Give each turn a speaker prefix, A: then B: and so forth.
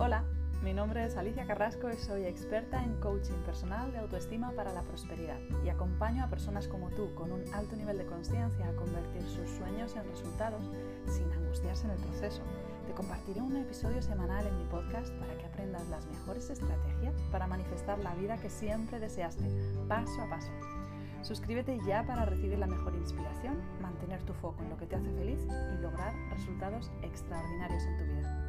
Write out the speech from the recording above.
A: Hola, mi nombre es Alicia Carrasco y soy experta en coaching personal de autoestima para la prosperidad y acompaño a personas como tú con un alto nivel de conciencia a convertir sus sueños en resultados sin angustiarse en el proceso. Te compartiré un episodio semanal en mi podcast para que aprendas las mejores estrategias para manifestar la vida que siempre deseaste, paso a paso. Suscríbete ya para recibir la mejor inspiración, mantener tu foco en lo que te hace feliz y lograr resultados extraordinarios en tu vida.